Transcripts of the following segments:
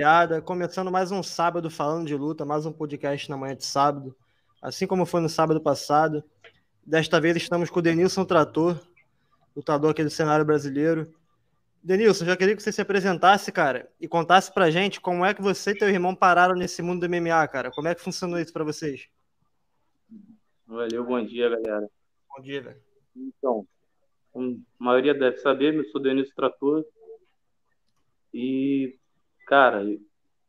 rapaziada. Começando mais um sábado falando de luta, mais um podcast na manhã de sábado. Assim como foi no sábado passado. Desta vez estamos com o Denilson Trator, lutador aqui do cenário brasileiro. Denilson, já queria que você se apresentasse, cara, e contasse pra gente como é que você e teu irmão pararam nesse mundo do MMA, cara. Como é que funcionou isso para vocês? Valeu, bom dia, galera. Bom dia, velho. Então, a maioria deve saber, eu sou Denilson Trator. E, cara,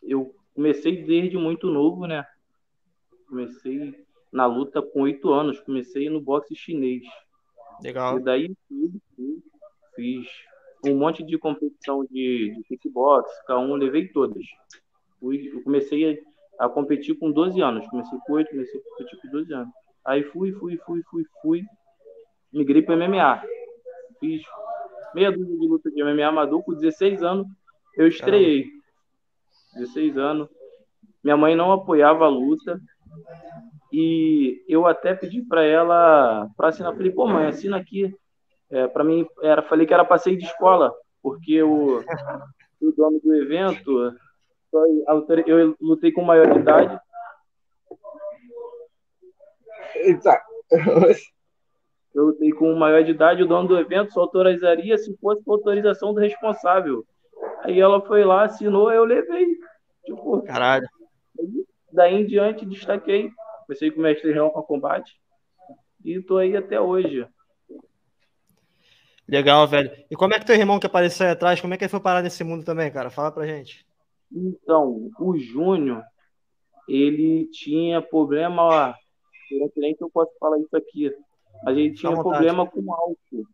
eu comecei desde muito novo, né? Comecei na luta com oito anos, comecei no boxe chinês. Legal. E daí fiz um monte de competição de, de kickbox, K1, levei todas. Eu comecei a, a, competir com 12 anos, comecei com 8, comecei a competir com 12 anos. Aí fui, fui, fui, fui, fui, migrei para MMA. Fiz meia dúzia de luta de MMA amador, com 16 anos eu estreiei. 16 anos. Minha mãe não apoiava a luta, e eu até pedi para ela para assinar. Falei, pô, mãe, assina aqui. É, para mim, era, falei que era passeio de escola, porque o, o dono do evento, eu lutei com maioridade. Eita! Eu lutei com maior de idade, o dono do evento só autorizaria se fosse com autorização do responsável. Aí ela foi lá, assinou, eu levei. Tipo, Caralho. Daí em diante, destaquei Comecei com o mestre Real com combate e tô aí até hoje. Legal, velho. E como é que teu irmão que apareceu aí atrás, como é que ele foi parar nesse mundo também, cara? Fala pra gente. Então, o Júnior, ele tinha problema, nem que eu posso falar isso aqui, mas ele tinha problema com álcool.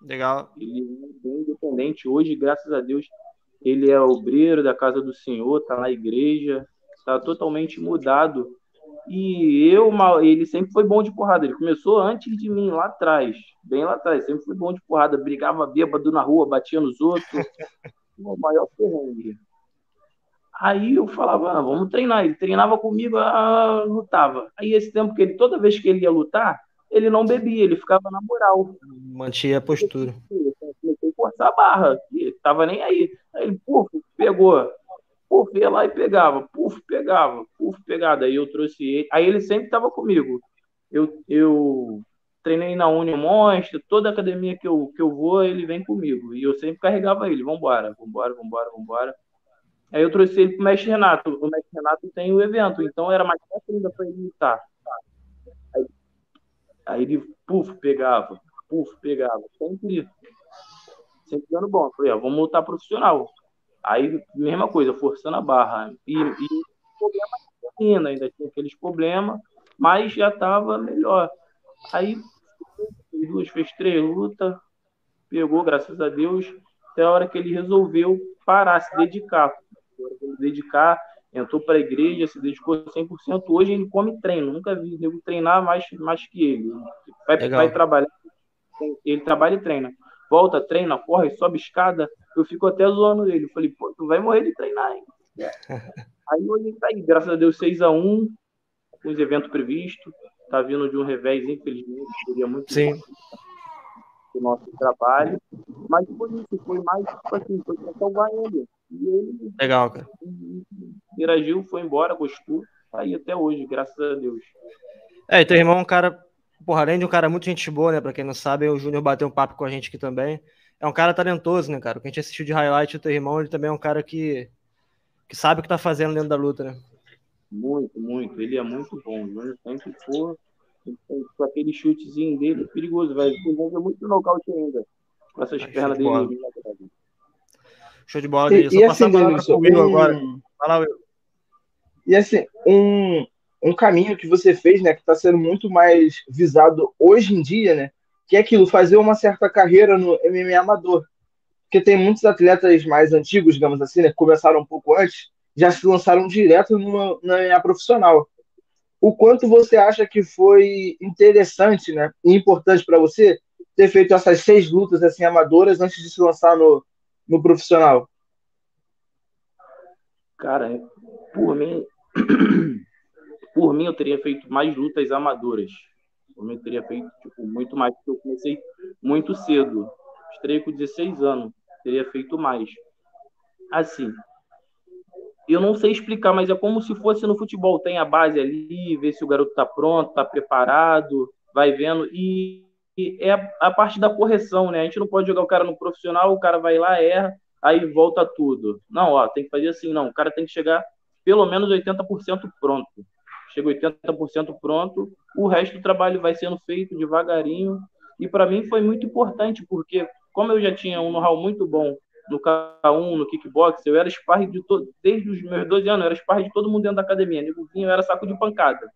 Legal. Ele é bem independente. Hoje, graças a Deus, ele é obreiro da casa do Senhor, tá na igreja, tá totalmente mudado e eu, ele sempre foi bom de porrada. Ele começou antes de mim, lá atrás, bem lá atrás. Sempre foi bom de porrada. Brigava bêbado na rua, batia nos outros. o maior perrengue. Aí eu falava, ah, vamos treinar. Ele treinava comigo, ah, lutava. Aí esse tempo que ele, toda vez que ele ia lutar, ele não bebia, ele ficava na moral. Mantinha a postura. A forçar a barra, ele tava nem aí. Aí ele, puf, pegou Puf, ia lá e pegava, puf, pegava, puf, pegava. Aí eu trouxe ele. Aí ele sempre estava comigo. Eu, eu treinei na Union Monster, toda academia que eu, que eu vou, ele vem comigo. E eu sempre carregava ele, vambora, vambora, vambora, vambora. Aí eu trouxe ele pro mestre Renato. O mestre Renato tem o evento, então era mais fácil ainda para ele lutar. Aí, aí ele, puf, pegava, puf, pegava. Sempre, sempre dando bom. Eu falei, ó, vamos lutar profissional. Aí, mesma coisa, forçando a barra. E, e problema ainda, ainda tinha aqueles problemas, mas já estava melhor. Aí, fez duas, fez três lutas, pegou, graças a Deus, até a hora que ele resolveu parar, se dedicar. Se dedicar, entrou para a igreja, se dedicou 100%. Hoje ele come treino, nunca vi ele treinar mais, mais que ele. Vai, vai trabalhar, ele trabalha e treina volta, treina, corre, sobe escada. Eu fico até zoando ele. Eu falei, pô, tu vai morrer de treinar, hein? aí hoje tá aí, graças a Deus, 6x1, com os eventos previstos. Tá vindo de um revés, infelizmente, seria muito Sim. o nosso trabalho. Mas foi isso, foi mais, tipo assim, foi pra salvar ele. E ele. Legal, cara. Interagiu, foi embora, gostou. Tá aí até hoje, graças a Deus. É, teu irmão é um cara porra, além de um cara muito gente boa, né? Pra quem não sabe, o Júnior bateu um papo com a gente aqui também. É um cara talentoso, né, cara? O que a gente assistiu de highlight do teu irmão, ele também é um cara que, que sabe o que tá fazendo dentro da luta, né? Muito, muito. Ele é muito bom. O Júnior sempre for com aquele chutezinho dele, perigoso, velho. O é muito nocaute ainda. Com essas pernas de dele. Show de bola, e, Só e passar assim, comigo um... agora. Fala, Will. E assim, um, um caminho que você fez, né, que está sendo muito mais visado hoje em dia, né, que é aquilo, fazer uma certa carreira no MMA amador. Porque tem muitos atletas mais antigos, digamos assim, né, que começaram um pouco antes, já se lançaram direto no, no MMA profissional. O quanto você acha que foi interessante, né, e importante para você ter feito essas seis lutas assim amadoras antes de se lançar no, no profissional? Cara, por mim por mim, eu teria feito mais lutas amadoras. Por mim, eu teria feito tipo, muito mais, porque eu comecei muito cedo. Estrei com 16 anos. Teria feito mais. Assim, eu não sei explicar, mas é como se fosse no futebol. Tem a base ali, vê se o garoto tá pronto, tá preparado, vai vendo. E, e é a, a, parte da correção, né? A gente não pode jogar o cara no profissional, o cara vai lá, erra, aí volta tudo. Não, ó, tem que fazer assim, não. O cara tem que chegar pelo menos 80% pronto. Chega 80% pronto, o resto do trabalho vai sendo feito devagarinho. E para mim foi muito importante, porque como eu já tinha um know-how muito bom no K1, no kickbox, eu era sparring de todo, desde os meus 12 anos, eu era sparring de todo mundo dentro da academia. Negozinho, eu era saco de pancada.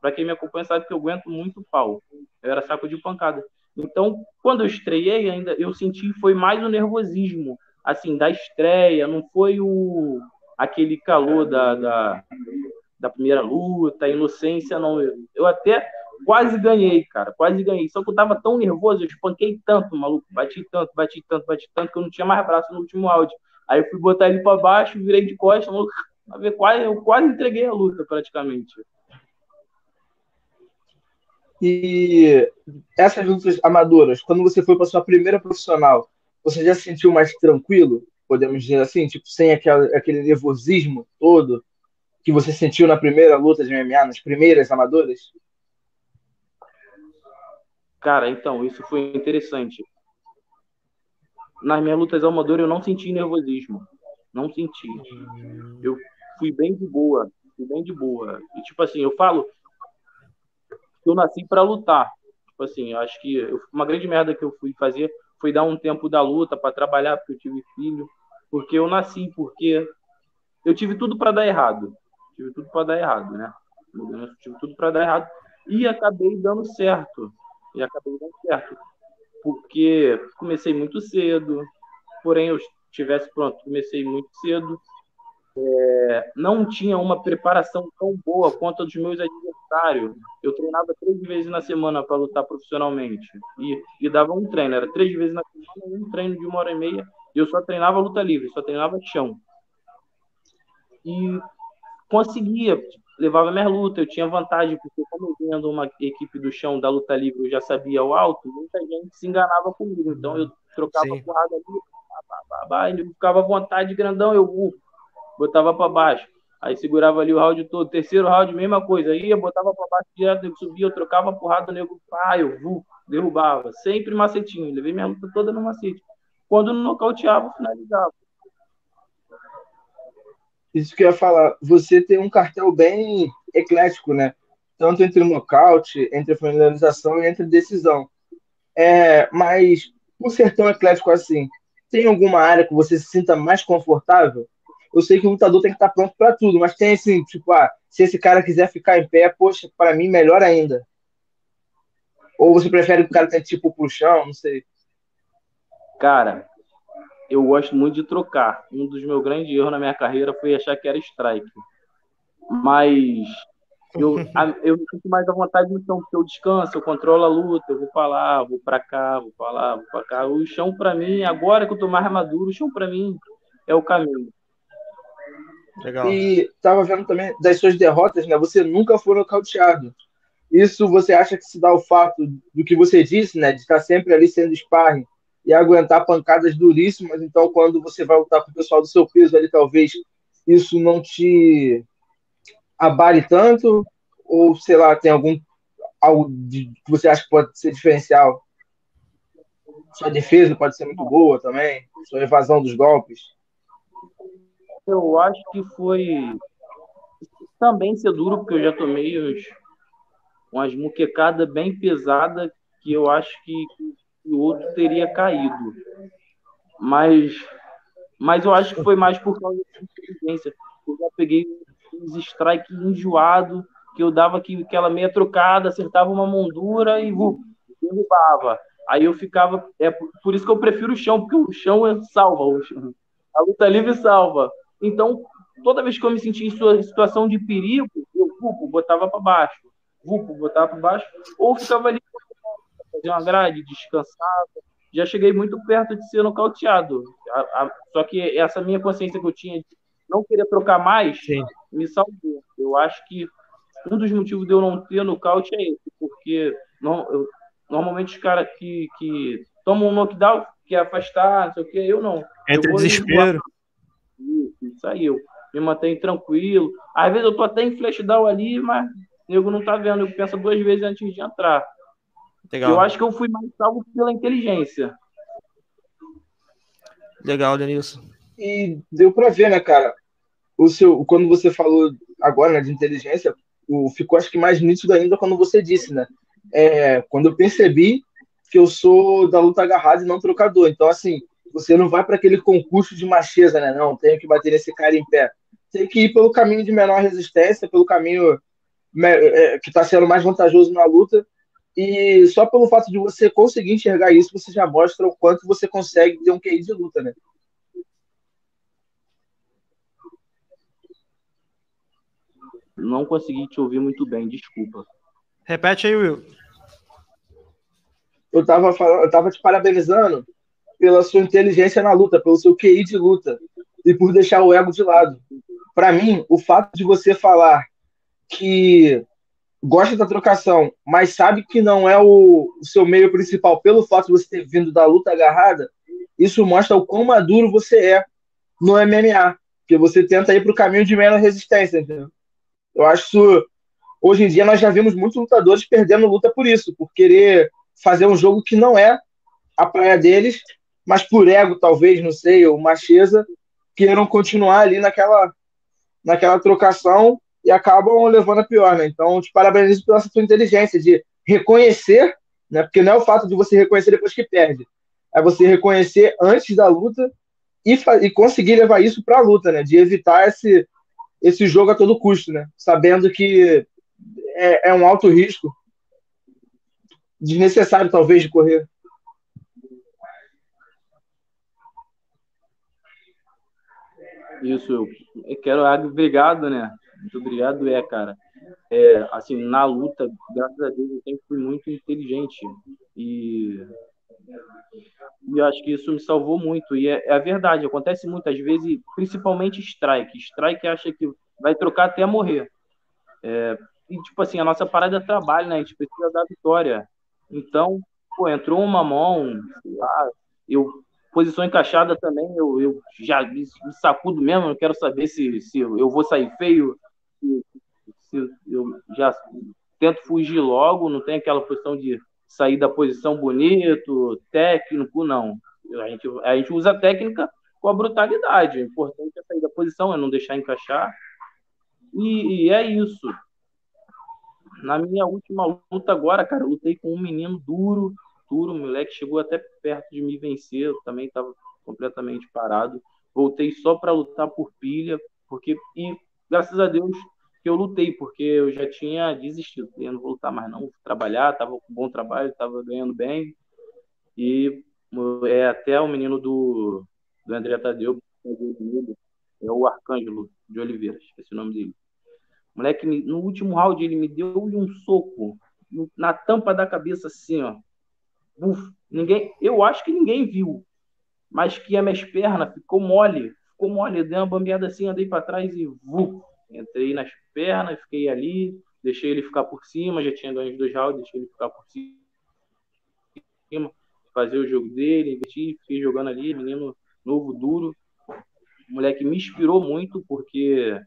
Para quem me acompanha sabe que eu aguento muito pau. Eu era saco de pancada. Então, quando eu estreiei ainda, eu senti foi mais o nervosismo, assim, da estreia, não foi o aquele calor da, da, da primeira luta, inocência, não. Eu, eu até quase ganhei, cara, quase ganhei. Só que eu tava tão nervoso, eu espanquei tanto, maluco, bati tanto, bati tanto, bati tanto, que eu não tinha mais braço no último áudio. Aí eu fui botar ele para baixo, virei de costas, maluco, quase, eu quase entreguei a luta, praticamente. E essas lutas amadoras, quando você foi para sua primeira profissional, você já se sentiu mais tranquilo, podemos dizer assim, tipo, sem aquela, aquele nervosismo todo que você sentiu na primeira luta de MMA, nas primeiras amadoras? Cara, então, isso foi interessante. Nas minhas lutas amadoras eu não senti nervosismo. Não senti. Eu fui bem de boa. Fui bem de boa. E, tipo assim, eu falo que eu nasci para lutar. Tipo assim, eu acho que eu, uma grande merda que eu fui fazer foi dar um tempo da luta para trabalhar, porque eu tive filho. Porque eu nasci, porque eu tive tudo para dar errado. Tive tudo para dar errado, né? Tive tudo para dar errado. E acabei dando certo e acabei dando certo. Porque comecei muito cedo, porém eu estivesse pronto, comecei muito cedo. É, não tinha uma preparação tão boa quanto a dos meus adversários. Eu treinava três vezes na semana para lutar profissionalmente. E, e dava um treino, era três vezes na semana, um treino de uma hora e meia. E eu só treinava luta livre, só treinava chão. E conseguia levava minha luta, eu tinha vantagem, porque como eu vendo uma equipe do chão da luta livre, eu já sabia o alto, muita gente se enganava comigo. Então eu trocava Sim. porrada ali, bah, ele ficava à vontade, grandão, eu uh, botava para baixo. Aí segurava ali o round todo. Terceiro round, mesma coisa. Ia, botava para baixo direto, nego subia, eu trocava porrada, o nego, pá, eu uh, derrubava. Sempre macetinho. Levei minha luta toda no macete. Quando nocauteava, finalizava. Isso que eu ia falar. Você tem um cartel bem eclético, né? Tanto entre nocaute, entre finalização e entre decisão. É, mas, por ser tão eclético assim, tem alguma área que você se sinta mais confortável? Eu sei que o lutador tem que estar pronto para tudo, mas tem assim, tipo, ah, se esse cara quiser ficar em pé, poxa, para mim melhor ainda. Ou você prefere que o cara tenha tipo pro chão, não sei. Cara, eu gosto muito de trocar. Um dos meus grandes erros na minha carreira foi achar que era strike. Mas eu, eu me sinto mais à vontade no chão, porque eu descanso, eu controlo a luta, eu vou para lá, vou para cá, vou para lá, vou para cá. O chão para mim, agora que eu tô mais maduro, o chão para mim é o caminho. Legal. E tava vendo também das suas derrotas, né? Você nunca foi nocauteado. Isso você acha que se dá o fato do que você disse, né? De estar sempre ali sendo sparring e aguentar pancadas duríssimas. Então, quando você vai lutar com o pessoal do seu peso ali, talvez isso não te abale tanto, ou sei lá, tem algum algo de, que você acha que pode ser diferencial? Sua defesa pode ser muito boa também, sua evasão dos golpes. Eu acho que foi também ser duro, porque eu já tomei umas muquecadas bem pesadas que eu acho que o outro teria caído. Mas, mas eu acho que foi mais por causa da inteligência. Eu já peguei uns strike enjoado, que eu dava aquela meia trocada, acertava uma moldura e derrubava. Aí eu ficava. É por isso que eu prefiro o chão, porque o chão é salva. A luta livre salva. Então, toda vez que eu me sentia em situação de perigo, eu vupo, botava para baixo. Vupo, botava para baixo. Ou ficava ali fazer uma grade, descansava. Já cheguei muito perto de ser nocauteado. A, a, só que essa minha consciência que eu tinha de não querer trocar mais Sim. me salvou. Eu acho que um dos motivos de eu não ter nocaute é esse, porque não, eu, normalmente os caras que, que tomam um knockdown, quer afastar, não sei o que, eu não. Entre eu desespero. Isso, isso aí. Eu, me mantém tranquilo. Às vezes eu tô até em flashdown ali, mas o nego não tá vendo, eu penso duas vezes antes de entrar. Legal. Eu acho que eu fui mais salvo pela inteligência. Legal, Denilson. E deu para ver, né, cara? O seu, quando você falou agora né, de inteligência, o, ficou acho que mais nítido ainda quando você disse, né? É, quando eu percebi que eu sou da luta agarrada e não trocador. Então, assim, você não vai para aquele concurso de macheza, né? Não, tenho que bater nesse cara em pé. Tem que ir pelo caminho de menor resistência, pelo caminho é, que está sendo mais vantajoso na luta. E só pelo fato de você conseguir enxergar isso, você já mostra o quanto você consegue ter um QI de luta, né? Não consegui te ouvir muito bem, desculpa. Repete aí, Will. Eu tava, falando, eu tava te parabenizando pela sua inteligência na luta, pelo seu QI de luta e por deixar o ego de lado. Para mim, o fato de você falar que gosta da trocação, mas sabe que não é o, o, seu meio principal pelo fato de você ter vindo da luta agarrada, isso mostra o quão maduro você é no MMA, porque você tenta ir para o caminho de menos resistência, entendeu? Eu acho isso, hoje em dia nós já vimos muitos lutadores perdendo luta por isso, por querer fazer um jogo que não é a praia deles, mas por ego talvez, não sei, ou macheza, queiram continuar ali naquela naquela trocação e acabam levando a pior, né? Então, te parabenizo pela sua inteligência de reconhecer, né? Porque não é o fato de você reconhecer depois que perde, é você reconhecer antes da luta e, e conseguir levar isso para a luta, né? De evitar esse, esse jogo a todo custo, né? Sabendo que é, é um alto risco, desnecessário talvez de correr. Isso, eu quero, obrigado, né? Muito obrigado, é, cara. É, assim, na luta, graças a Deus, eu sempre fui muito inteligente. E, e acho que isso me salvou muito. E é, é a verdade, acontece muitas vezes, principalmente strike. Strike acha que vai trocar até morrer. É, e, tipo assim, a nossa parada é trabalho, né? A gente precisa da vitória. Então, pô, entrou uma mão, sei lá, eu posição encaixada também, eu, eu já me sacudo mesmo, não quero saber se, se eu vou sair feio, se eu já tento fugir logo, não tem aquela posição de sair da posição bonito, técnico, não. A gente, a gente usa a técnica com a brutalidade. O importante é sair da posição, é não deixar encaixar. E, e é isso. Na minha última luta agora, cara, eu lutei com um menino duro, duro, moleque chegou até perto de me vencer, eu também estava completamente parado. Voltei só para lutar por pilha, porque e graças a Deus que eu lutei, porque eu já tinha desistido, eu não vou lutar mais não, vou trabalhar, estava com bom trabalho, estava ganhando bem, e é até o menino do, do André Tadeu, é o Arcângelo de Oliveira, esqueci o nome dele. O moleque, no último round, ele me deu um soco na tampa da cabeça, assim, ó. Uf, ninguém, eu acho que ninguém viu, mas que as minhas pernas ficou mole, ficou mole, eu dei uma bambeada assim, andei para trás e vuf, entrei nas pernas, fiquei ali, deixei ele ficar por cima, já tinha ganho dois rounds, deixei ele ficar por cima, fazer o jogo dele, investi, fiquei jogando ali, menino novo, duro. O moleque me inspirou muito, porque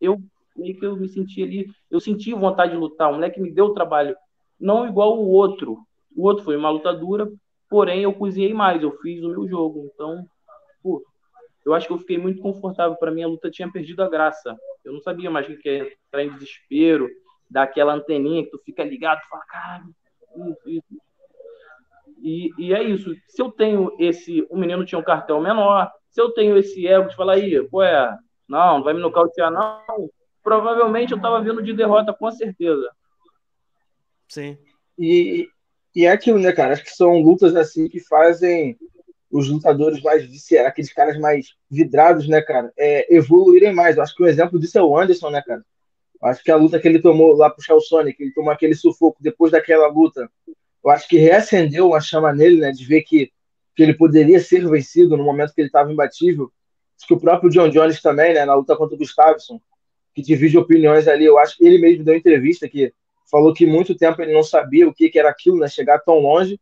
eu meio que eu me senti ali, eu senti vontade de lutar, o moleque me deu trabalho, não igual o outro. O outro foi uma luta dura, porém eu cozinhei mais, eu fiz o meu jogo. Então, pô, eu acho que eu fiquei muito confortável. Para mim, a luta tinha perdido a graça. Eu não sabia mais o que é entrar em desespero, dar aquela anteninha que tu fica ligado, tu fala, cara, isso, isso. E, e é isso. Se eu tenho esse. O menino tinha um cartel menor, se eu tenho esse ego de falar, aí, pô, é, não, não vai me nocautear, não. Provavelmente eu tava vindo de derrota, com certeza. Sim. E, e é aquilo, né, cara? Acho que são lutas assim que fazem os lutadores mais aqueles caras mais vidrados, né, cara, é, evoluírem mais. Eu acho que um exemplo disso é o Anderson, né, cara? Eu acho que a luta que ele tomou lá pro Sonic, ele tomou aquele sufoco depois daquela luta, eu acho que reacendeu uma chama nele, né, de ver que, que ele poderia ser vencido no momento que ele estava imbatível. Acho que o próprio John Jones também, né, na luta contra o Gustafsson, que divide opiniões ali, eu acho que ele mesmo deu entrevista que falou que muito tempo ele não sabia o que, que era aquilo, né, chegar tão longe.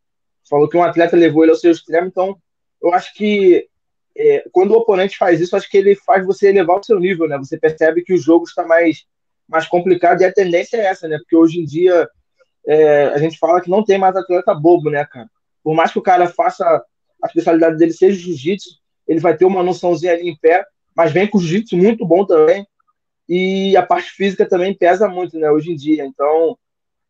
Falou que um atleta levou ele ao seu extremo, então eu acho que é, quando o oponente faz isso, acho que ele faz você elevar o seu nível, né? Você percebe que o jogo está mais, mais complicado e a tendência é essa, né? Porque hoje em dia é, a gente fala que não tem mais atleta bobo, né, cara? Por mais que o cara faça a especialidade dele seja jiu-jitsu, ele vai ter uma noçãozinha ali em pé, mas vem com jiu-jitsu muito bom também. E a parte física também pesa muito, né, hoje em dia. Então,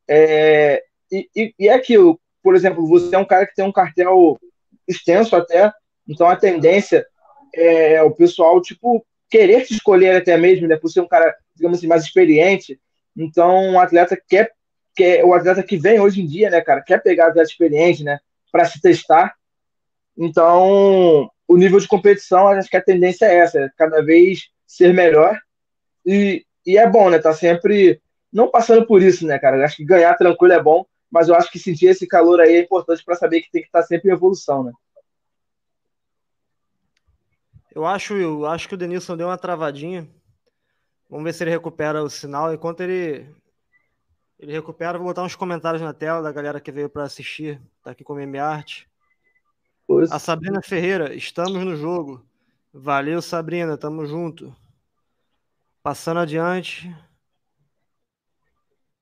é, e, e, e é aquilo, por exemplo, você é um cara que tem um cartel extenso até, então a tendência é o pessoal, tipo, querer te escolher até mesmo, né, por ser um cara, digamos assim, mais experiente. Então, o atleta quer, quer o atleta que vem hoje em dia, né, cara, quer pegar atleta experiente, né, para se testar. Então, o nível de competição, acho que a tendência é essa, é cada vez ser melhor. E, e é bom, né, tá sempre não passando por isso, né, cara. Acho que ganhar tranquilo é bom, mas eu acho que sentir esse calor aí é importante para saber que tem que estar tá sempre em evolução, né? Eu acho, eu acho que o Denilson deu uma travadinha. Vamos ver se ele recupera o sinal. Enquanto ele ele recupera, vou botar uns comentários na tela da galera que veio para assistir. Tá aqui com o Meme Arte. A Sabrina Ferreira, estamos no jogo. Valeu, Sabrina, tamo junto. Passando adiante.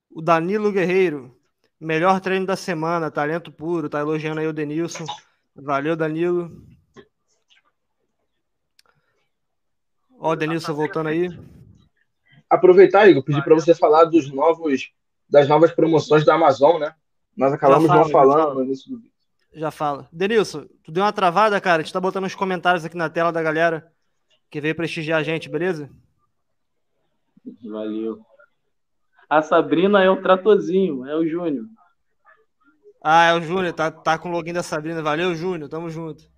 O Danilo Guerreiro, melhor treino da semana, talento puro, tá elogiando aí o Denilson. Valeu, Danilo. Ó, o Denilson voltando aí. Aproveitar, Igor, pedir para você falar dos novos, das novas promoções da Amazon, né? Nós acabamos fala, não falando no início do vídeo. Já fala. Denilson, tu deu uma travada, cara? A gente tá botando os comentários aqui na tela da galera que veio prestigiar a gente, beleza? Valeu. A Sabrina é o tratorzinho, é o Júnior. Ah, é o Júnior, tá, tá com o login da Sabrina. Valeu, Júnior, tamo junto.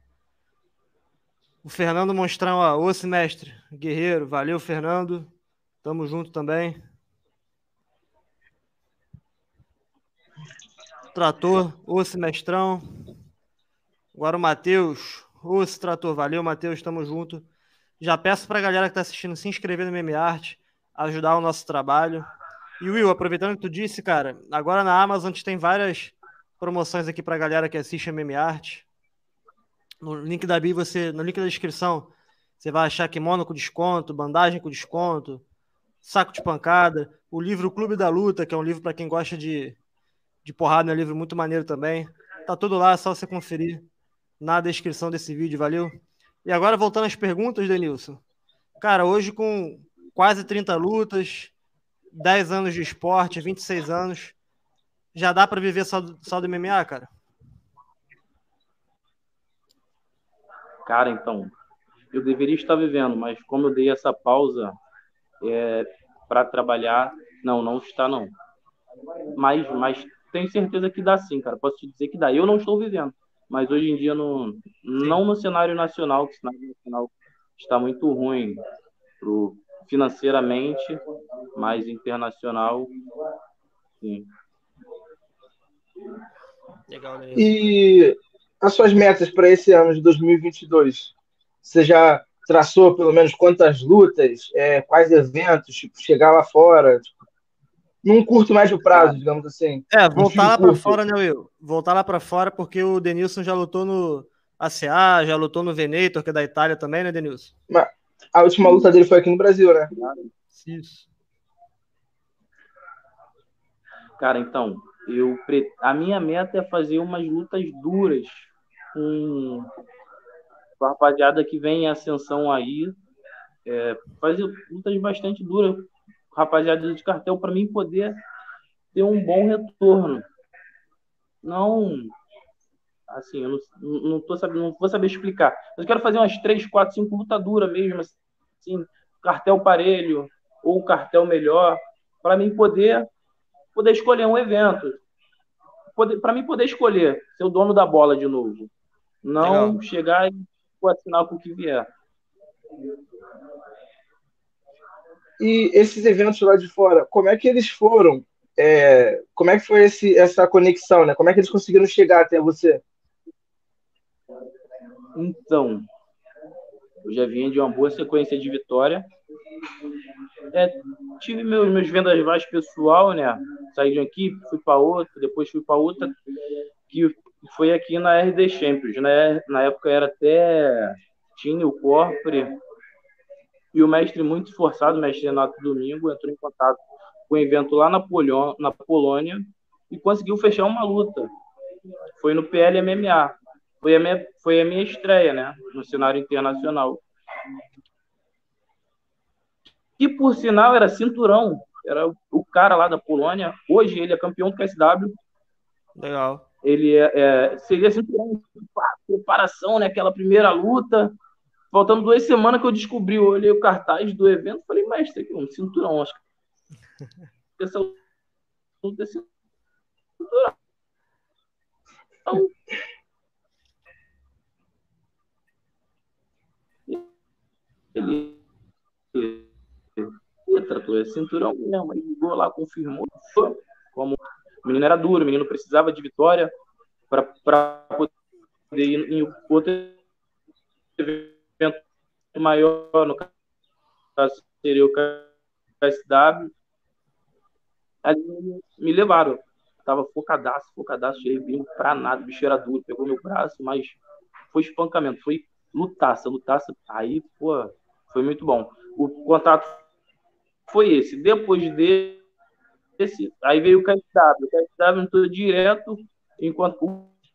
O Fernando Monstrão, ó, osso mestre, guerreiro, valeu, Fernando. Tamo junto também. Trator, osso mestrão. Agora o Matheus, osso trator, valeu, Matheus, tamo junto. Já peço pra galera que tá assistindo se inscrever no Meme ajudar o nosso trabalho. E Will, aproveitando que tu disse, cara, agora na Amazon a gente tem várias promoções aqui pra galera que assiste a Meme Art. No link da bio, você, no link da descrição, você vai achar kimono com desconto, bandagem com desconto, saco de pancada, o livro Clube da Luta, que é um livro para quem gosta de, de porrada, é um livro muito maneiro também. Tá tudo lá, é só você conferir na descrição desse vídeo, valeu? E agora voltando às perguntas, Denilson. Cara, hoje com quase 30 lutas, 10 anos de esporte, 26 anos, já dá para viver só, só do MMA, cara? Cara, então, eu deveria estar vivendo, mas como eu dei essa pausa é, para trabalhar, não, não está não. Mas, mas tenho certeza que dá sim, cara. Posso te dizer que dá. Eu não estou vivendo, mas hoje em dia no, não no cenário nacional, que o cenário nacional está muito ruim pro, financeiramente, mas internacional, sim. Legal, né? E as suas metas para esse ano de 2022? Você já traçou pelo menos quantas lutas, é, quais eventos, tipo, chegar lá fora, tipo, num curto médio prazo, digamos assim. É, voltar lá para fora, né, Will? Voltar lá para fora porque o Denilson já lutou no ACA, já lutou no Venetor, que é da Itália também, né, Denilson? Mas a última luta dele foi aqui no Brasil, né? Isso. Cara, então, eu a minha meta é fazer umas lutas duras com, a rapaziada que vem em ascensão aí. É, fazer lutas bastante duras, rapaziada de cartel, para mim poder ter um bom retorno. Não. Assim, eu não, não, tô sabendo, não vou saber explicar. Mas eu quero fazer umas 3, 4, 5 lutas duras mesmo, assim, cartel parelho, ou um cartel melhor, para mim poder poder escolher um evento. Para mim poder escolher ser o dono da bola de novo. Não Legal. chegar e assinar com o que vier. E esses eventos lá de fora, como é que eles foram? É, como é que foi esse, essa conexão, né? Como é que eles conseguiram chegar até você? Então, eu já vinha de uma boa sequência de vitória. É, tive meus, meus vendas mais pessoal, né? Saí de uma equipe, fui para outra, depois fui para outra, que foi aqui na RD Champions, né? Na época era até tinha o corpre e o mestre muito esforçado, o mestre Renato Domingo, entrou em contato com o evento lá na, Polônia, na Polônia e conseguiu fechar uma luta. Foi no PLMMA. Foi a minha, foi a minha estreia, né, no cenário internacional. Que, por sinal, era cinturão. Era o cara lá da Polônia. Hoje ele é campeão do KSW. Legal. Ele é, é, seria cinturão preparação, né? Aquela primeira luta. Faltando duas semanas que eu descobri, eu olhei o cartaz do evento falei, mas isso aqui é um cinturão, acho que essa luta é cinturão. Então, ele, tratou esse cinturão mesmo, ele ligou lá, confirmou, como o menino era duro, o menino precisava de vitória para poder ir em outro evento maior, no caso seria o KSW. Ali me levaram. Tava focadaço, focadaço, cheio pra nada, o bicho era duro, pegou meu braço, mas foi espancamento, foi lutaça, lutaça. Aí, pô, foi muito bom. O contato foi esse. Depois desse, aí veio o KSW. O KSW entrou direto, enquanto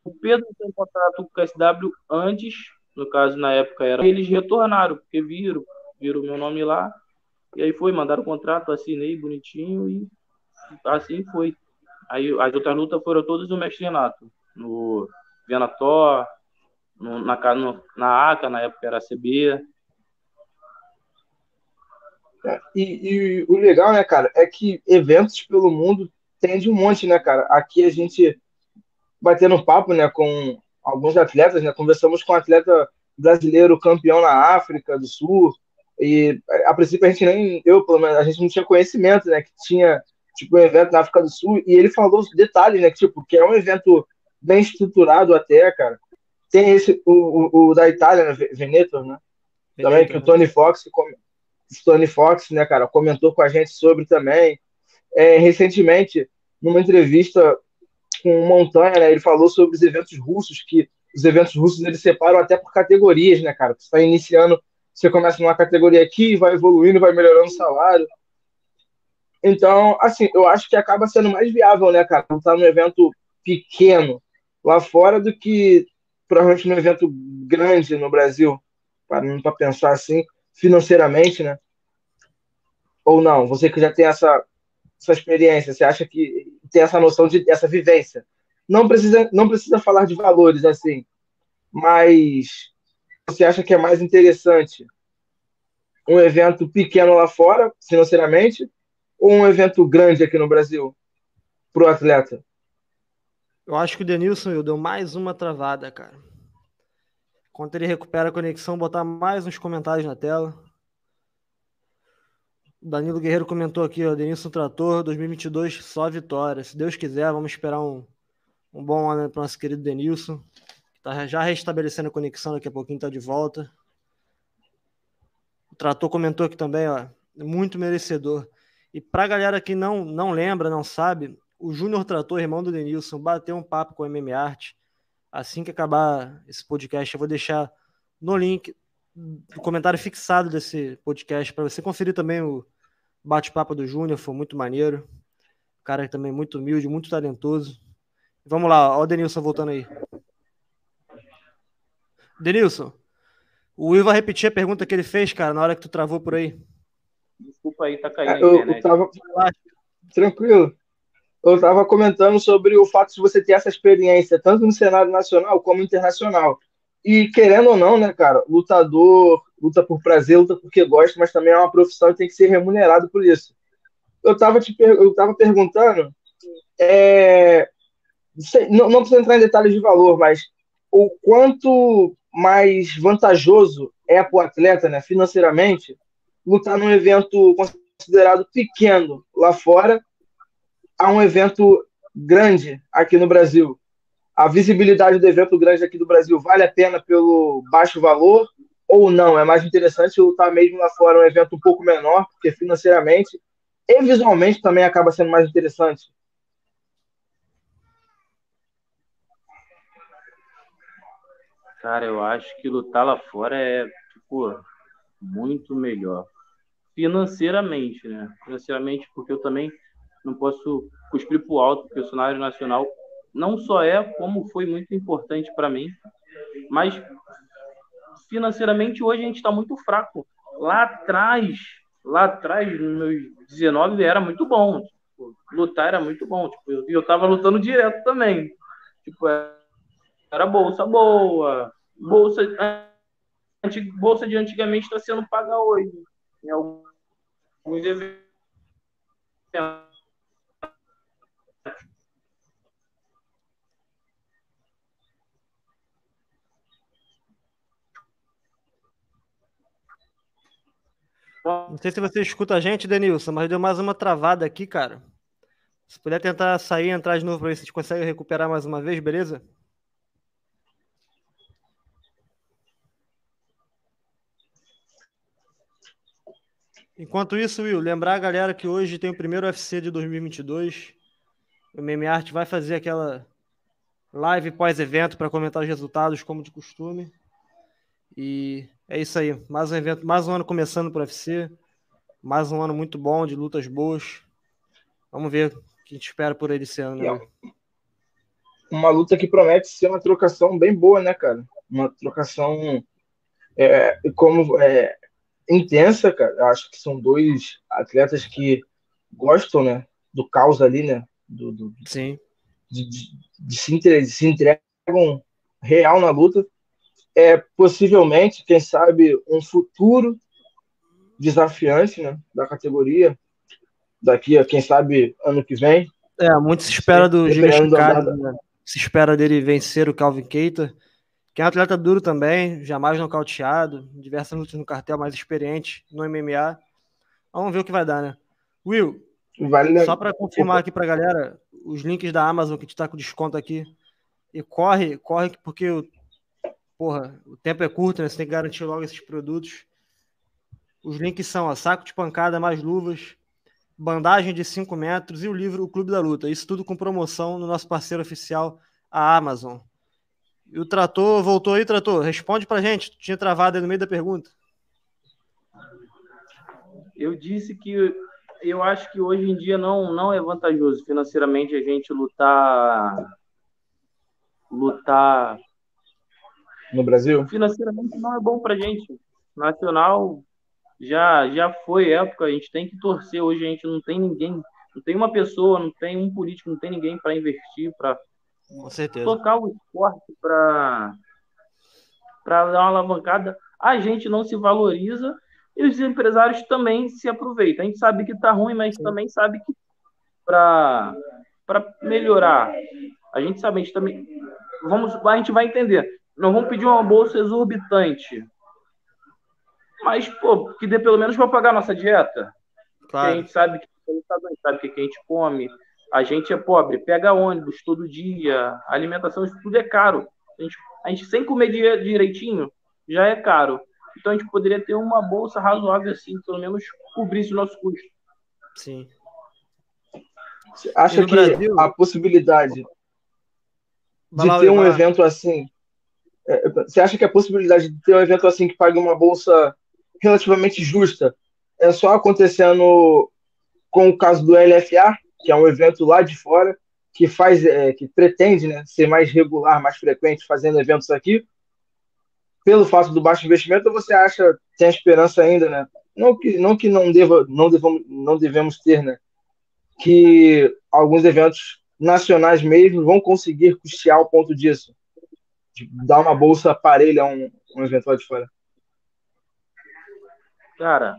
o Pedro tem contrato com o KSW antes, no caso, na época era. Eles retornaram, porque viram, viram meu nome lá. E aí foi, mandaram o contrato, assinei bonitinho e assim foi. Aí as outras lutas foram todas do mestre Renato. No Venator, no, na, no, na ACA, na época era a CB. E, e, o legal, né, cara, é que eventos pelo mundo tem de um monte, né, cara? Aqui a gente batendo papo, né, com alguns atletas, né? Conversamos com um atleta brasileiro campeão na África do Sul e a princípio a gente nem eu, pelo menos, a gente não tinha conhecimento, né, que tinha tipo um evento na África do Sul e ele falou os detalhes, né, que tipo que é um evento bem estruturado até, cara. Tem esse o, o, o da Itália, né, Veneto, né? Também que o Tony Fox Tony Fox, né, cara, comentou com a gente sobre também. É, recentemente, numa entrevista com o Montanha, né, ele falou sobre os eventos russos, que os eventos russos eles separam até por categorias, né, cara? Você está iniciando, você começa numa categoria aqui, vai evoluindo, vai melhorando o salário. Então, assim, eu acho que acaba sendo mais viável, né, cara, estar num evento pequeno lá fora do que provavelmente num evento grande no Brasil, para pensar assim financeiramente, né? Ou não? Você que já tem essa, essa experiência, você acha que tem essa noção de essa vivência? Não precisa, não precisa falar de valores assim, mas você acha que é mais interessante um evento pequeno lá fora, financeiramente, ou um evento grande aqui no Brasil para o atleta? Eu acho que o Denilson deu mais uma travada, cara. Quando ele recupera a conexão, botar mais uns comentários na tela. Danilo Guerreiro comentou aqui, ó, Denilson Trator, 2022, só vitória. Se Deus quiser, vamos esperar um, um bom ano para o nosso querido Denilson. Está já restabelecendo a conexão, daqui a pouquinho está de volta. O Trator comentou aqui também, ó, muito merecedor. E para a galera que não, não lembra, não sabe, o Júnior Trator, irmão do Denilson, bateu um papo com o MM Art assim que acabar esse podcast, eu vou deixar no link, no comentário fixado desse podcast, para você conferir também o bate-papo do Júnior, foi muito maneiro. O cara também muito humilde, muito talentoso. Vamos lá, ó o Denilson voltando aí. Denilson, o Will vai repetir a pergunta que ele fez, cara, na hora que tu travou por aí. Desculpa aí, tá caindo. Eu, eu tava... Tranquilo eu estava comentando sobre o fato de você ter essa experiência, tanto no cenário nacional como internacional. E querendo ou não, né, cara, lutador luta por prazer, luta porque gosta, mas também é uma profissão e tem que ser remunerado por isso. Eu estava te per... eu perguntando, é... não, não precisa entrar em detalhes de valor, mas o quanto mais vantajoso é para o atleta, né, financeiramente, lutar num evento considerado pequeno lá fora a um evento grande aqui no Brasil. A visibilidade do evento grande aqui do Brasil vale a pena pelo baixo valor ou não? É mais interessante lutar mesmo lá fora um evento um pouco menor, porque financeiramente e visualmente também acaba sendo mais interessante. Cara, eu acho que lutar lá fora é, tipo, muito melhor. Financeiramente, né? Financeiramente, porque eu também não posso cuspir pro alto, porque o cenário nacional não só é, como foi muito importante para mim, mas financeiramente hoje a gente está muito fraco. Lá atrás, lá atrás, nos meus 19, era muito bom. Lutar era muito bom. Tipo, eu, eu tava lutando direto também. Tipo, era bolsa boa. Bolsa, bolsa de antigamente está sendo paga hoje. Em alguns eventos Não sei se você escuta a gente, Denilson, mas deu mais uma travada aqui, cara. Se puder tentar sair e entrar de novo para ver se a gente consegue recuperar mais uma vez, beleza? Enquanto isso, Will, lembrar a galera que hoje tem o primeiro UFC de 2022. O Art vai fazer aquela live pós-evento para comentar os resultados, como de costume. E é isso aí. Mais um evento, mais um ano começando para o UFC. Mais um ano muito bom, de lutas boas. Vamos ver o que a gente espera por ele esse ano. Né? Uma luta que promete ser uma trocação bem boa, né, cara? Uma trocação é, como é, intensa, cara. Acho que são dois atletas que gostam, né, do caos ali, né? Do, do Sim. De, de, de, se, de se entregam real na luta é possivelmente, quem sabe, um futuro desafiante né, da categoria, daqui a, quem sabe, ano que vem. É, muito se espera do Chicado, né? se espera dele vencer o Calvin Keita, que é um atleta duro também, jamais nocauteado, diversas lutas no cartel, mais experiente no MMA. Vamos ver o que vai dar, né? Will, vale só para confirmar aqui para galera, os links da Amazon que está com desconto aqui. E corre, corre, porque o porra, o tempo é curto, né? Você tem que garantir logo esses produtos. Os links são ó, saco de pancada mais luvas, bandagem de 5 metros e o livro O Clube da Luta. Isso tudo com promoção no nosso parceiro oficial, a Amazon. E o Trator voltou aí, Trator. Responde pra gente. Tinha travado aí no meio da pergunta. Eu disse que eu acho que hoje em dia não, não é vantajoso financeiramente a gente lutar lutar no Brasil? Financeiramente não é bom para gente. Nacional já já foi época, a gente tem que torcer. Hoje a gente não tem ninguém, não tem uma pessoa, não tem um político, não tem ninguém para investir, para tocar o esporte, para para dar uma alavancada. A gente não se valoriza e os empresários também se aproveitam. A gente sabe que está ruim, mas Sim. também sabe que para para melhorar, a gente sabe, a gente também vamos, a gente vai entender não vamos pedir uma bolsa exorbitante. Mas, pô, que dê pelo menos para pagar a nossa dieta. Claro. a gente sabe que a gente sabe o que a gente come. A gente é pobre, pega ônibus todo dia, alimentação, isso tudo é caro. A gente, a gente sem comer direitinho já é caro. Então a gente poderia ter uma bolsa razoável assim, pelo menos cobrisse o nosso custo. Sim. Você acha que Brasil... a possibilidade de ter um evento assim você acha que a possibilidade de ter um evento assim que pague uma bolsa relativamente justa é só acontecendo com o caso do LFA, que é um evento lá de fora, que faz, é, que pretende né, ser mais regular, mais frequente, fazendo eventos aqui, pelo fato do baixo investimento, você acha, tem a esperança ainda, né? Não que não, que não, deva, não, devamos, não devemos ter, né? Que alguns eventos nacionais mesmo vão conseguir custear o ponto disso de dar uma bolsa parelha a um, um eventual de fora? Cara,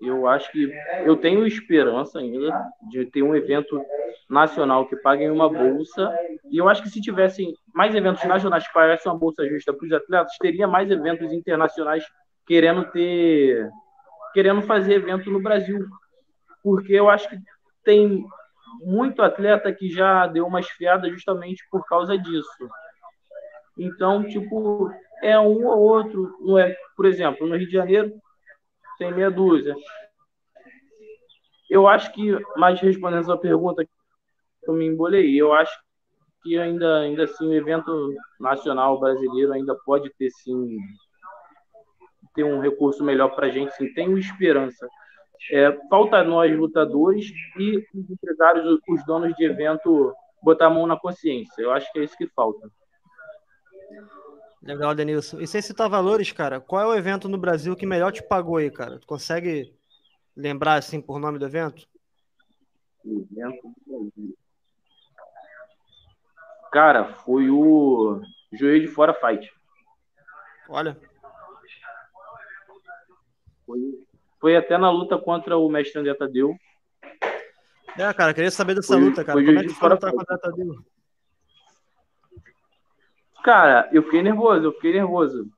eu acho que eu tenho esperança ainda de ter um evento nacional que pague uma bolsa. E eu acho que se tivessem mais eventos nacionais que pagassem uma bolsa justa para os atletas, teria mais eventos internacionais querendo ter querendo fazer evento no Brasil. Porque eu acho que tem muito atleta que já deu uma esfriada justamente por causa disso. Então, tipo, é um ou outro, não é, por exemplo, no Rio de Janeiro tem meia dúzia. Eu acho que, mais respondendo a sua pergunta, eu me embolei, eu acho que ainda, ainda assim o evento nacional brasileiro ainda pode ter sim ter um recurso melhor para a gente, sim, tenho esperança. É, falta nós lutadores e os empresários, os donos de evento botar a mão na consciência. Eu acho que é isso que falta. Legal, Denilson. E sem citar valores, cara, qual é o evento no Brasil que melhor te pagou aí, cara? Tu consegue lembrar assim por nome do evento? Evento Cara, foi o Joelho de Fora Fight. Olha. Foi, foi até na luta contra o mestre André Tadeu. É, cara, queria saber dessa foi, luta, cara. Como é que foi lutar contra o André Tadeu? Cara, eu fiquei nervoso, eu fiquei nervoso.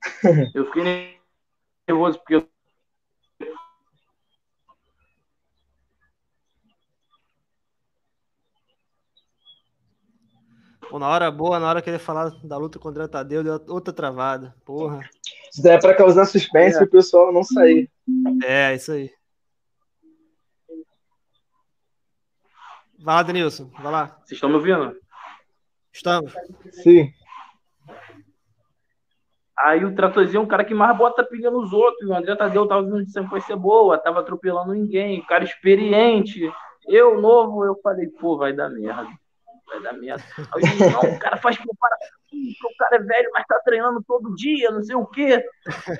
Eu fiquei nervoso porque eu Pô, na hora boa, na hora que ele falar da luta contra o Tadeu, deu outra travada. Porra. Isso daí é pra causar suspense é. e o pessoal não sair. É, isso aí. Vai lá, Denilson, vai lá. Vocês estão me ouvindo? Estamos. Sim. Aí o Tratorzinho é um cara que mais bota pilha nos outros. O André Tadeu tava vindo de ser boa, tava atropelando ninguém, cara experiente. Eu, novo, eu falei, pô, vai dar merda vai dar merda. Aí, não, o cara faz preparação, o cara é velho, mas tá treinando todo dia, não sei o quê.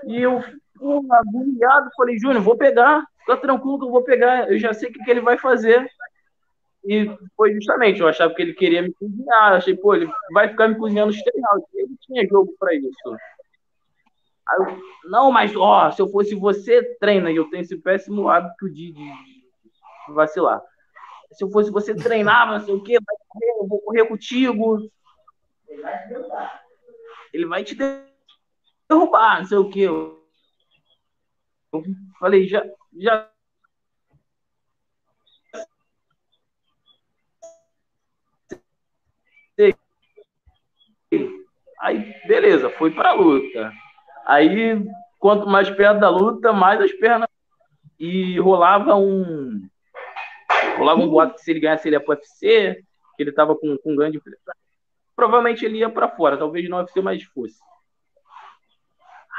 E eu, porra, agoniado, falei, Júnior, vou pegar, fica tranquilo que eu vou pegar, eu já sei o que, que ele vai fazer. E foi justamente, eu achava que ele queria me cozinhar, eu achei, pô, ele vai ficar me cozinhando os treinos. Ele tinha jogo para isso. Eu, não, mas ó, se eu fosse você, treina, e eu tenho esse péssimo hábito de, de vacilar se eu fosse você, treinava, não sei o quê, vai correr, eu vou correr contigo. Ele vai te derrubar. Ele vai te derrubar, não sei o quê. Eu falei, já, já Aí, beleza, foi pra luta. Aí, quanto mais perto da luta, mais as pernas. E rolava um, Rolava um boato que se ele ganhasse, ele ia pro UFC, que ele tava com, com grande. Provavelmente ele ia para fora, talvez não UFC, mas fosse.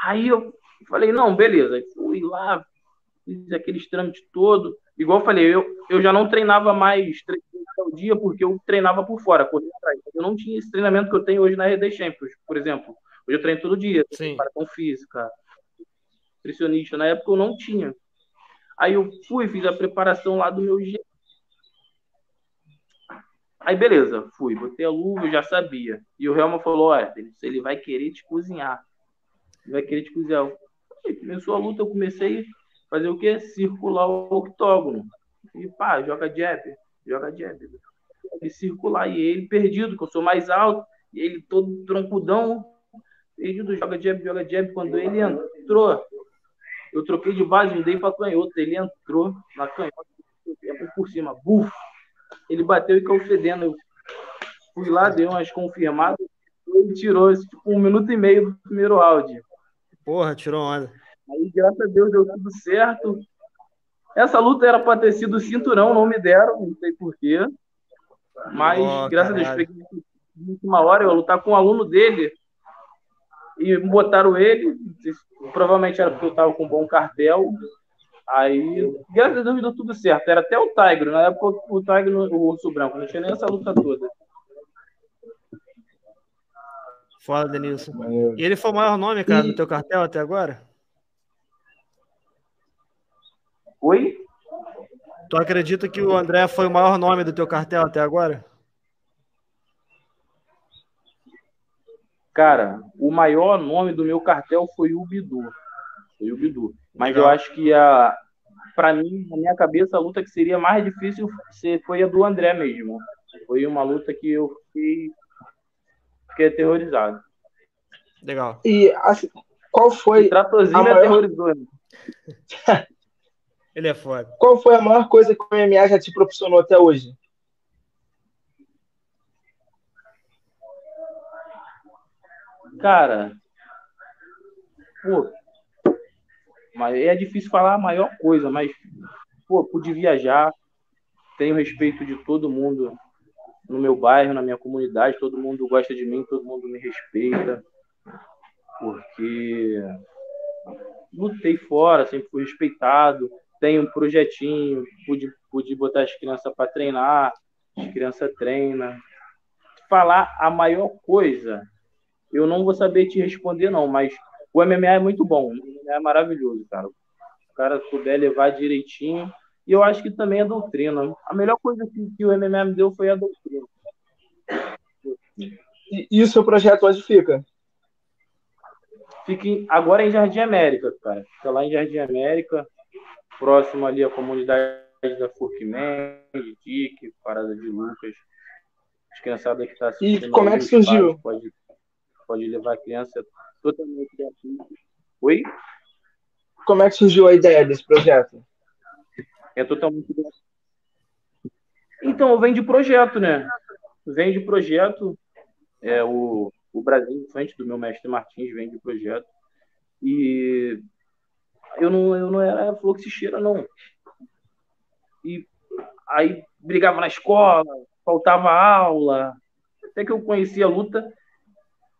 Aí eu falei, não, beleza. Fui lá, fiz aqueles trâmites todo. Igual eu falei, eu, eu já não treinava mais três vezes ao dia, porque eu treinava por fora, corria atrás. Eu não tinha esse treinamento que eu tenho hoje na RD Champions, por exemplo. Hoje eu treino todo dia, preparação física, nutricionista. Na época eu não tinha. Aí eu fui, fiz a preparação lá do meu jeito. Aí beleza, fui, botei a luva, eu já sabia. E o Helma falou: olha, ele vai querer te cozinhar. Ele vai querer te cozinhar. Começou a luta, eu comecei a fazer o quê? Circular o octógono. E pá, joga jab, joga jab. E circular. E ele perdido, que eu sou mais alto, e ele todo troncudão, perdido, joga jab, joga jab. Quando ele entrou, eu troquei de base, mudei pra canhota. Ele entrou na canhota, por cima, bufo ele bateu e caiu fedendo. Eu fui lá, dei umas confirmadas, ele tirou tipo, um minuto e meio do primeiro round. Porra, tirou onda. Aí, graças a Deus, deu tudo certo. Essa luta era para ter sido cinturão, não me deram, não sei porquê. Mas, oh, graças caralho. a Deus, peguei na última hora, eu lutar com um aluno dele. E botaram ele, provavelmente era porque eu tava com um bom cartel. Aí, graças a Deus, deu tudo certo. Era até o Tiger, na época o Tiger, o Urso Branco, não tinha nem essa luta toda. Fala, Denilson. E ele foi o maior nome, cara, e... do teu cartel até agora? Oi? Tu acredita que o André foi o maior nome do teu cartel até agora? Cara, o maior nome do meu cartel foi o Bidu. Foi o Bidu. Mas eu acho que a para mim, na minha cabeça, a luta que seria mais difícil foi a do André mesmo. Foi uma luta que eu fiquei, fiquei aterrorizado. Legal. E assim, qual foi. O Tratozinho maior... aterrorizou. Né? Ele é foda. Qual foi a maior coisa que o MMA já te proporcionou até hoje? Cara, pô, mas é difícil falar a maior coisa, mas, pô, pude viajar, tenho respeito de todo mundo no meu bairro, na minha comunidade, todo mundo gosta de mim, todo mundo me respeita, porque lutei fora, sempre fui respeitado, tenho um projetinho, pude, pude botar as crianças para treinar, as crianças treinam. Falar a maior coisa, eu não vou saber te responder, não, mas o MMA é muito bom, o MMA é maravilhoso, cara. O cara puder levar direitinho, e eu acho que também a doutrina. A melhor coisa que, que o MMA me deu foi a doutrina. E, e o seu projeto onde fica? Fica em, agora em Jardim América, cara. Fica lá em Jardim América, próximo ali à comunidade da Furkman, de Dick, Parada de Lucas. As criançadas que tá assistindo. E como é que surgiu? Pode, pode levar a criança totalmente gratuito. Oi? Como é que surgiu a ideia desse projeto? É totalmente gratuito. Então, vem de projeto, né? Vem de projeto. É, o, o Brasil frente do meu mestre Martins vem de projeto. E eu não, eu não era fluxicheira, não. E aí brigava na escola, faltava aula. Até que eu conhecia a luta,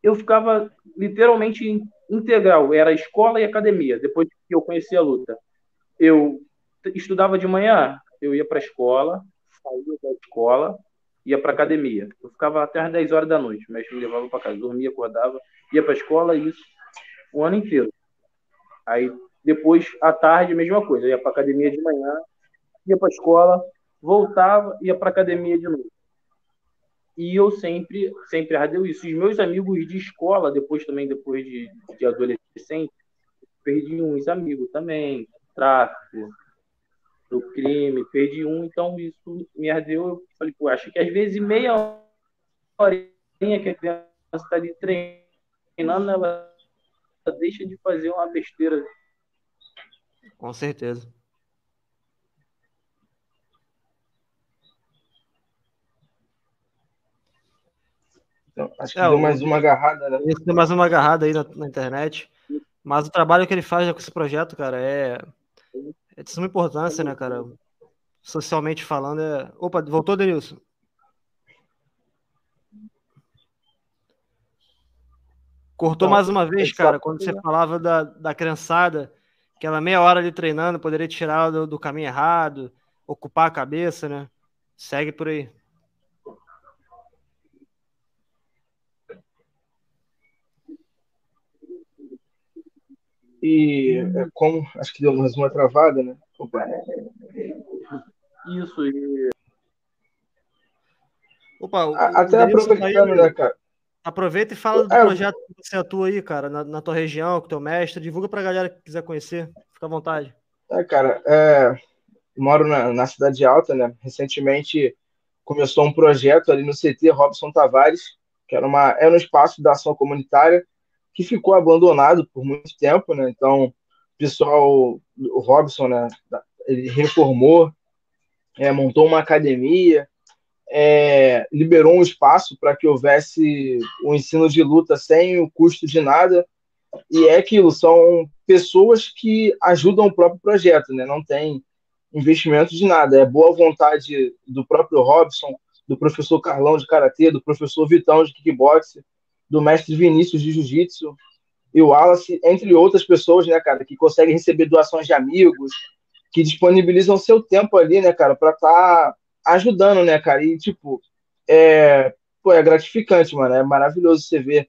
eu ficava literalmente integral. Era escola e academia. Depois que eu conhecia a luta, eu estudava de manhã, eu ia para a escola, saía da escola, ia para academia. Eu ficava até às 10 horas da noite. Mestre me levava para casa, dormia, acordava, ia para a escola, isso o ano inteiro. Aí depois, à tarde, mesma coisa. ia para academia de manhã, ia para a escola, voltava, ia para academia de novo. E eu sempre, sempre ardeu isso. Os meus amigos de escola, depois também, depois de, de adolescente, perdi uns amigos também, tráfico, do crime, perdi um, então isso me ardeu. Eu falei, pô, acho que às vezes meia horinha que a criança está ali treinando, ela deixa de fazer uma besteira com certeza. Então, acho que é, deu mais uma agarrada, né? Deu mais uma agarrada aí na, na, internet. Mas o trabalho que ele faz com esse projeto, cara, é, é de suma importância, né, cara? Socialmente falando, é. Opa, voltou, Denilson? Cortou mais uma vez, cara, quando você falava da, da criançada aquela meia hora ali treinando, poderia tirar do, do caminho errado, ocupar a cabeça, né? Segue por aí. E é, como acho que deu mais uma travada, né? Opa. Isso. E... Opa, o, até aproveitando, né, cara? Aproveita e fala do é, projeto que você atua aí, cara, na, na tua região, com teu mestre. Divulga pra galera que quiser conhecer. Fica à vontade. É, cara, é, moro na, na Cidade Alta, né? Recentemente começou um projeto ali no CT Robson Tavares, que era, uma, era um espaço da ação comunitária que ficou abandonado por muito tempo, né? Então, o pessoal, o Robson, né? Ele reformou, é, montou uma academia, é, liberou um espaço para que houvesse o ensino de luta sem o custo de nada. E é aquilo, são pessoas que ajudam o próprio projeto, né? não tem investimento de nada, é boa vontade do próprio Robson, do professor Carlão de Karatê, do professor Vitão de Kickbox, do mestre Vinícius de Jiu-Jitsu e o Wallace, entre outras pessoas, né, cara, que conseguem receber doações de amigos, que disponibilizam seu tempo ali, né, cara, para estar tá ajudando, né, cara? E, tipo, é, pô, é gratificante, mano. É maravilhoso você ver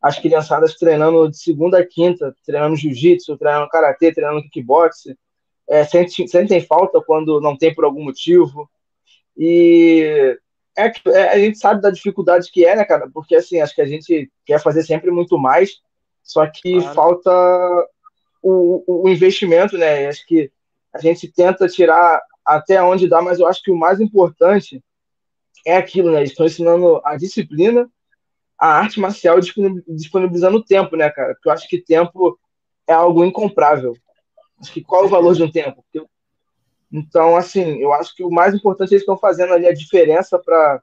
as criançadas treinando de segunda a quinta, treinando jiu-jitsu, treinando karatê, treinando kickbox. É, sentem, sentem falta quando não tem por algum motivo. E é, é, a gente sabe da dificuldade que é, né, cara? Porque, assim, acho que a gente quer fazer sempre muito mais, só que claro. falta o, o investimento, né? Acho que a gente tenta tirar até onde dá, mas eu acho que o mais importante é aquilo, né? Eles estão ensinando a disciplina, a arte marcial disponibilizando o tempo, né, cara? Porque eu acho que tempo é algo incomprável. Acho que qual é o valor de um tempo? Então, assim, eu acho que o mais importante eles estão fazendo ali a diferença para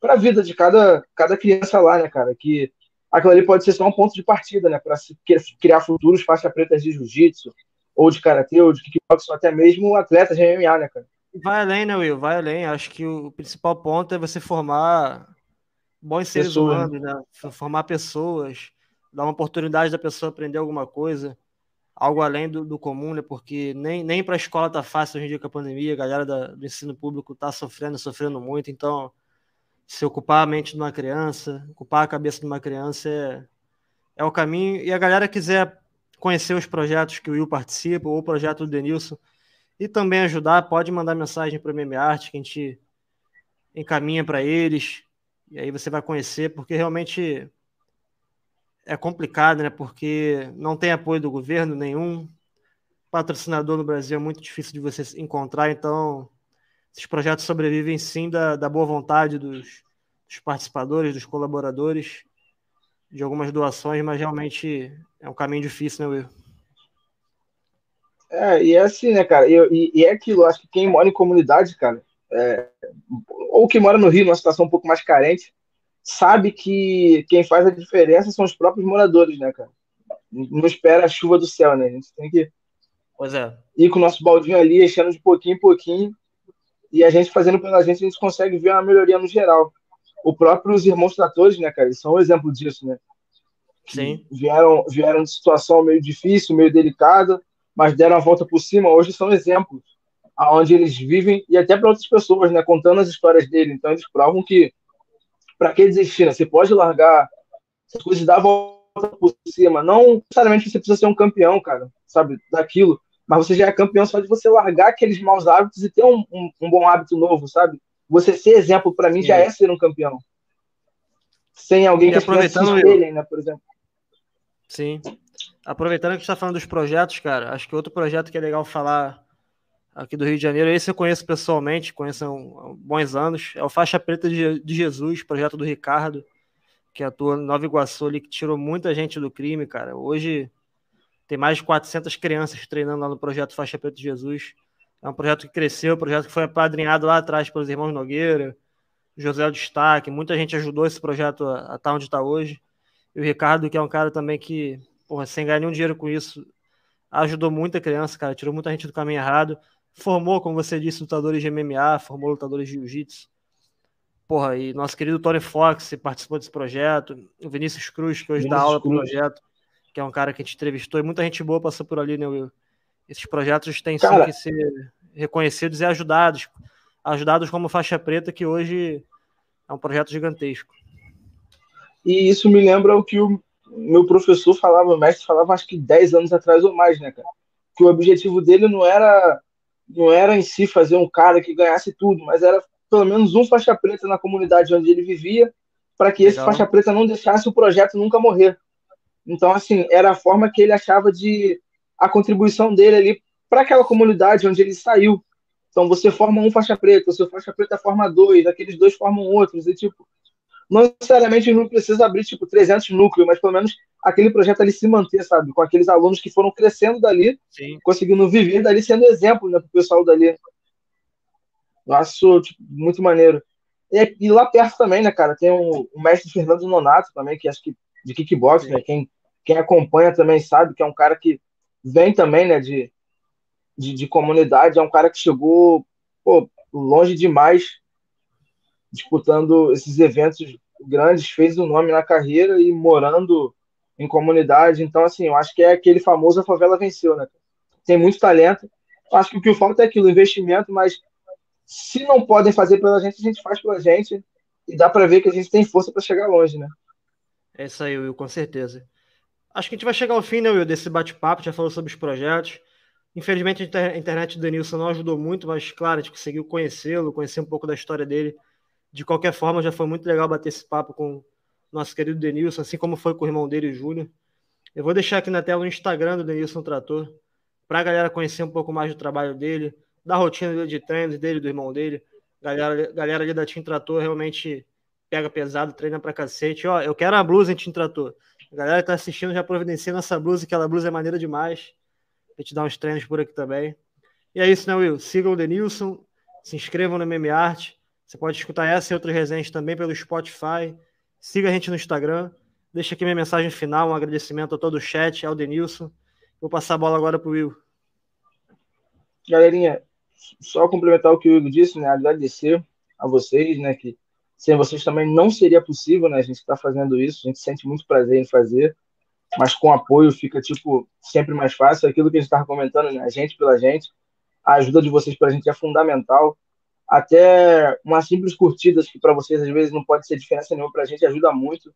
para a vida de cada, cada criança lá, né, cara? Que aquilo ali pode ser só um ponto de partida, né? Para criar futuros faixa pretas de jiu-jitsu, ou de karatê, ou de kickbox, ou até mesmo atletas de MMA, né, cara? Vai além, né, Will? Vai além. Acho que o principal ponto é você formar bons seres Pessoas, humanos, né? Formar pessoas, dar uma oportunidade da pessoa aprender alguma coisa, algo além do, do comum, né? Porque nem, nem para a escola tá fácil hoje em dia com a pandemia, a galera da, do ensino público tá sofrendo, sofrendo muito, então se ocupar a mente de uma criança, ocupar a cabeça de uma criança é, é o caminho. E a galera quiser conhecer os projetos que o Will participa, ou o projeto do Denilson, e também ajudar, pode mandar mensagem para o MMArt, que a gente encaminha para eles, e aí você vai conhecer, porque realmente é complicado, né? Porque não tem apoio do governo nenhum, patrocinador no Brasil é muito difícil de você encontrar, então esses projetos sobrevivem sim da, da boa vontade dos, dos participadores, dos colaboradores, de algumas doações, mas realmente é um caminho difícil, né, Will? É, e é assim, né, cara? E, e, é aquilo, acho que quem mora em comunidade, cara, é, ou que mora no Rio, numa situação um pouco mais carente, sabe que quem faz a diferença são os próprios moradores, né, cara? Não espera a chuva do céu, né? A gente tem que pois é. ir com o nosso baldinho ali, enchendo de pouquinho em pouquinho, e a gente fazendo pela gente, a gente consegue ver uma melhoria no geral. O próprio os irmãos tratores, né, cara, eles são um exemplo disso, né? Sim. Vieram, vieram de situação meio difícil, meio delicada, mas deram a volta por cima. Hoje são exemplos aonde eles vivem e até para outras pessoas, né, contando as histórias dele. Então eles provam que para que desistir? Né? Você pode largar as coisas dar a volta por cima. Não necessariamente você precisa ser um campeão, cara, sabe, daquilo. Mas você já é campeão só de você largar aqueles maus hábitos e ter um, um, um bom hábito novo, sabe? Você ser exemplo para mim Sim. já é ser um campeão. Sem alguém e que aproveitando se espelhem, né, por exemplo. Sim. Aproveitando que gente está falando dos projetos, cara, acho que outro projeto que é legal falar aqui do Rio de Janeiro, esse eu conheço pessoalmente, conheço há bons anos, é o Faixa Preta de, Jesus, projeto do Ricardo, que atua em Nova Iguaçu ali, que tirou muita gente do crime, cara. Hoje tem mais de 400 crianças treinando lá no projeto Faixa Preta de Jesus. É um projeto que cresceu, um projeto que foi apadrinhado lá atrás pelos irmãos Nogueira, José Destaque, muita gente ajudou esse projeto a estar onde está hoje. E o Ricardo, que é um cara também que, porra, sem ganhar nenhum dinheiro com isso, ajudou muita criança, cara, tirou muita gente do caminho errado formou, como você disse, lutadores de MMA, formou lutadores de jiu-jitsu. Porra, e nosso querido Tony Fox participou desse projeto, o Vinícius Cruz, que hoje Vinícius dá aula pro projeto, que é um cara que a gente entrevistou, e muita gente boa passou por ali, né, Will? Esses projetos têm cara... que ser reconhecidos e ajudados, ajudados como faixa preta, que hoje é um projeto gigantesco. E isso me lembra o que o meu professor falava, o mestre falava acho que 10 anos atrás ou mais, né, cara? Que o objetivo dele não era não era em si fazer um cara que ganhasse tudo, mas era pelo menos um faixa preta na comunidade onde ele vivia, para que Legal. esse faixa preta não deixasse o projeto nunca morrer. Então, assim, era a forma que ele achava de a contribuição dele ali para aquela comunidade onde ele saiu. Então, você forma um faixa preta, o seu faixa preta forma dois, aqueles dois formam outros, e tipo, não necessariamente não precisa abrir tipo 300 núcleos, mas pelo menos aquele projeto ali se manter, sabe? Com aqueles alunos que foram crescendo dali, Sim. conseguindo viver dali, sendo exemplo né, para o pessoal dali. Acho tipo, muito maneiro. E, e, lá perto também, né, cara, tem o, o, mestre Fernando Nonato também, que acho que de kickbox, né? Quem, quem acompanha também sabe que é um cara que vem também, né, de, de, de comunidade, é um cara que chegou pô, longe demais disputando esses eventos grandes, fez o um nome na carreira e morando em comunidade. Então, assim, eu acho que é aquele famoso a favela venceu, né? Tem muito talento. Acho que o que falta é aquilo, investimento, mas se não podem fazer pela gente, a gente faz pela gente e dá para ver que a gente tem força para chegar longe, né? É isso aí, Will, com certeza. Acho que a gente vai chegar ao fim, né, Will, desse bate-papo, já falou sobre os projetos. Infelizmente a internet do Denilson não ajudou muito, mas claro, a gente conseguiu conhecê-lo, conhecer um pouco da história dele de qualquer forma, já foi muito legal bater esse papo com nosso querido Denilson, assim como foi com o irmão dele, Júnior. Eu vou deixar aqui na tela o Instagram do Denilson Trator, para a galera conhecer um pouco mais do trabalho dele, da rotina dele de treinos, dele, do irmão dele. Galera, galera ali da Team Trator realmente pega pesado, treina pra cacete. Ó, eu quero a blusa em Team Trator. A galera que tá assistindo já providencia nossa blusa, aquela blusa é maneira demais. A gente dá uns treinos por aqui também. E é isso, né, Will? Sigam o Denilson, se inscrevam no MMA Art. Você pode escutar essa e outras resenhas também pelo Spotify. Siga a gente no Instagram. Deixa aqui minha mensagem final, um agradecimento a todo o chat, ao Denilson. Vou passar a bola agora para o Will. Galerinha, só complementar o que o Igor disse, né? Agradecer a vocês, né? Que sem vocês também não seria possível, né? A gente está fazendo isso, a gente sente muito prazer em fazer, mas com apoio fica, tipo, sempre mais fácil. Aquilo que a gente estava comentando, né? A gente pela gente, a ajuda de vocês para a gente é fundamental. Até uma simples curtida, que para vocês às vezes não pode ser diferença nenhuma, para a gente ajuda muito.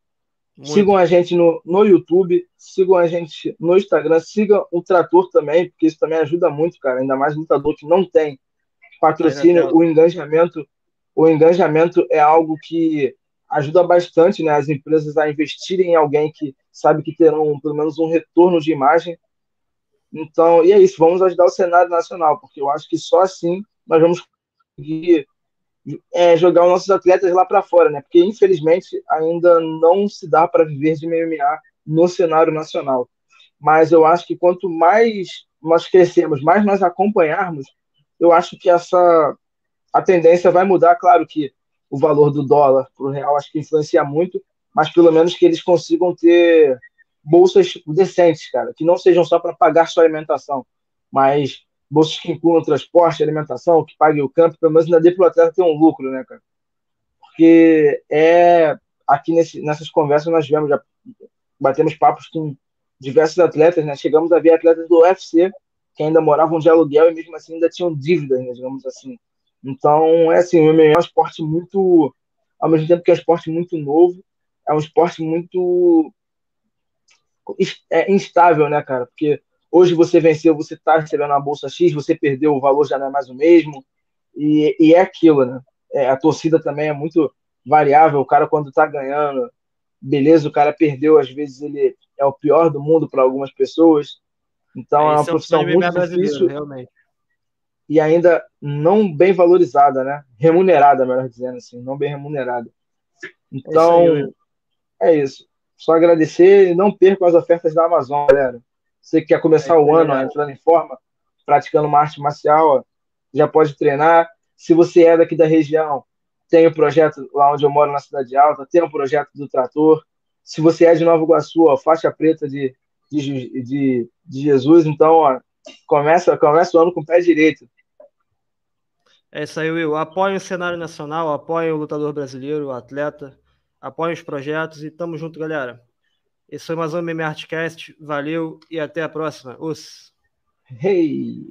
muito. Sigam a gente no, no YouTube, sigam a gente no Instagram, sigam o Trator também, porque isso também ajuda muito, cara. Ainda mais lutador que não tem patrocínio, o engajamento o engajamento é algo que ajuda bastante né, as empresas a investirem em alguém que sabe que terão pelo menos um retorno de imagem. Então, e é isso, vamos ajudar o cenário nacional, porque eu acho que só assim nós vamos conseguir é, jogar os nossos atletas lá para fora, né? Porque infelizmente ainda não se dá para viver de MMA no cenário nacional. Mas eu acho que quanto mais nós crescemos, mais nós acompanharmos, eu acho que essa a tendência vai mudar. Claro que o valor do dólar para o real acho que influencia muito, mas pelo menos que eles consigam ter bolsas decentes, cara, que não sejam só para pagar sua alimentação, mas bolsas que incluam transporte, alimentação, que pague o campo, pelo menos ainda dê para o atleta ter um lucro, né, cara? Porque é aqui nesse, nessas conversas nós vemos, já batemos papos com diversos atletas, né? Chegamos a ver atletas do UFC que ainda moravam de aluguel e mesmo assim ainda tinham dívidas, né, digamos assim. Então, é assim, o MMA é um esporte muito, ao mesmo tempo que é um esporte muito novo, é um esporte muito é instável, né, cara? Porque hoje você venceu, você tá recebendo a bolsa X, você perdeu, o valor já não é mais o mesmo, e, e é aquilo, né? É, a torcida também é muito variável, o cara quando tá ganhando, beleza, o cara perdeu, às vezes ele é o pior do mundo para algumas pessoas, então é, é uma profissão muito difícil. Realmente e ainda não bem valorizada, né? Remunerada, melhor dizendo assim, não bem remunerada. Então, é isso. Só agradecer e não percam as ofertas da Amazon, galera. Você que quer começar é o ano ó, entrando em forma, praticando uma arte marcial, ó, já pode treinar. Se você é daqui da região, tem o um projeto lá onde eu moro, na Cidade Alta, tem o um projeto do Trator. Se você é de Nova Iguaçu, ó, faixa preta de, de, de, de Jesus, então ó, começa, começa o ano com o pé direito. É isso aí, Will. Apoie o cenário nacional, apoie o lutador brasileiro, o atleta, apoie os projetos e tamo junto, galera. Esse foi mais um MMA Artcast. Valeu e até a próxima. Os. Hey!